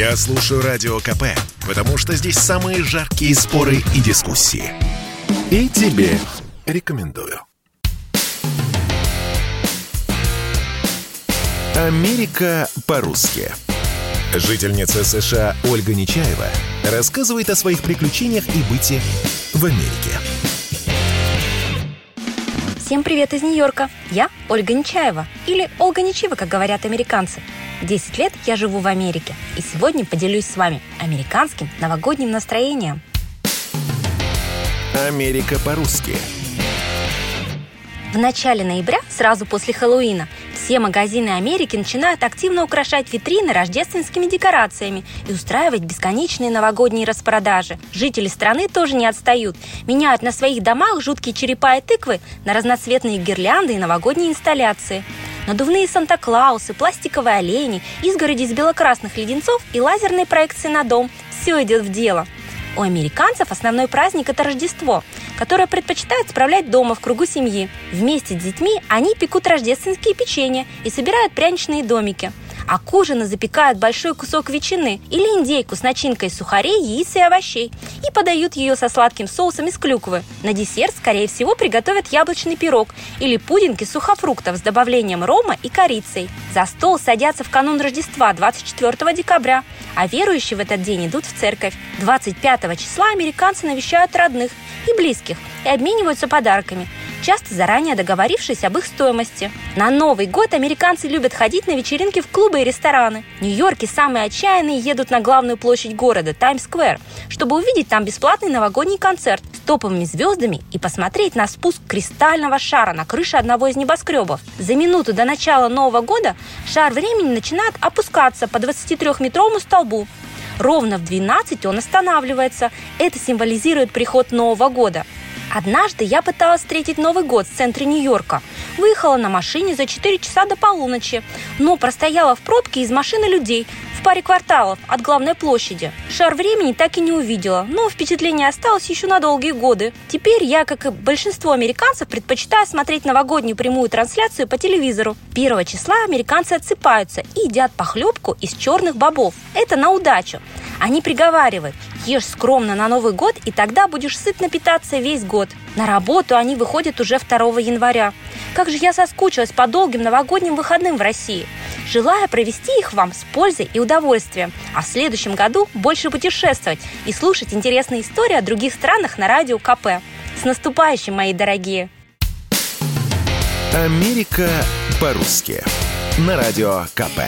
Я слушаю Радио КП, потому что здесь самые жаркие споры и дискуссии. И тебе рекомендую. Америка по-русски. Жительница США Ольга Нечаева рассказывает о своих приключениях и быте в Америке. Всем привет из Нью-Йорка. Я Ольга Нечаева, или Ольга Нечива, как говорят американцы. 10 лет я живу в Америке, и сегодня поделюсь с вами американским новогодним настроением. Америка по-русски. В начале ноября, сразу после Хэллоуина, все магазины Америки начинают активно украшать витрины рождественскими декорациями и устраивать бесконечные новогодние распродажи. Жители страны тоже не отстают. Меняют на своих домах жуткие черепа и тыквы на разноцветные гирлянды и новогодние инсталляции. Надувные Санта-Клаусы, пластиковые олени, изгороди из белокрасных леденцов и лазерные проекции на дом – все идет в дело – у американцев основной праздник – это Рождество, которое предпочитают справлять дома в кругу семьи. Вместе с детьми они пекут рождественские печенья и собирают пряничные домики – а к ужину запекают большой кусок ветчины или индейку с начинкой сухарей, яиц и овощей и подают ее со сладким соусом из клюквы. На десерт, скорее всего, приготовят яблочный пирог или пудинг из сухофруктов с добавлением рома и корицей. За стол садятся в канун Рождества 24 декабря, а верующие в этот день идут в церковь. 25 числа американцы навещают родных и близких и обмениваются подарками – часто заранее договорившись об их стоимости. На Новый год американцы любят ходить на вечеринки в клубы и рестораны. В Нью-Йорке самые отчаянные едут на главную площадь города, Таймс-сквер, чтобы увидеть там бесплатный новогодний концерт с топовыми звездами и посмотреть на спуск кристального шара на крыше одного из небоскребов. За минуту до начала Нового года шар времени начинает опускаться по 23-метровому столбу, Ровно в 12 он останавливается. Это символизирует приход Нового года. Однажды я пыталась встретить Новый год в центре Нью-Йорка. Выехала на машине за 4 часа до полуночи, но простояла в пробке из машины людей в паре кварталов от главной площади. Шар времени так и не увидела, но впечатление осталось еще на долгие годы. Теперь я, как и большинство американцев, предпочитаю смотреть новогоднюю прямую трансляцию по телевизору. 1 числа американцы отсыпаются и едят похлебку из черных бобов. Это на удачу. Они приговаривают, ешь скромно на Новый год, и тогда будешь сытно питаться весь год. На работу они выходят уже 2 января. Как же я соскучилась по долгим новогодним выходным в России. Желаю провести их вам с пользой и удовольствием, а в следующем году больше путешествовать и слушать интересные истории о других странах на радио КП. С наступающим, мои дорогие! Америка по-русски на радио КП.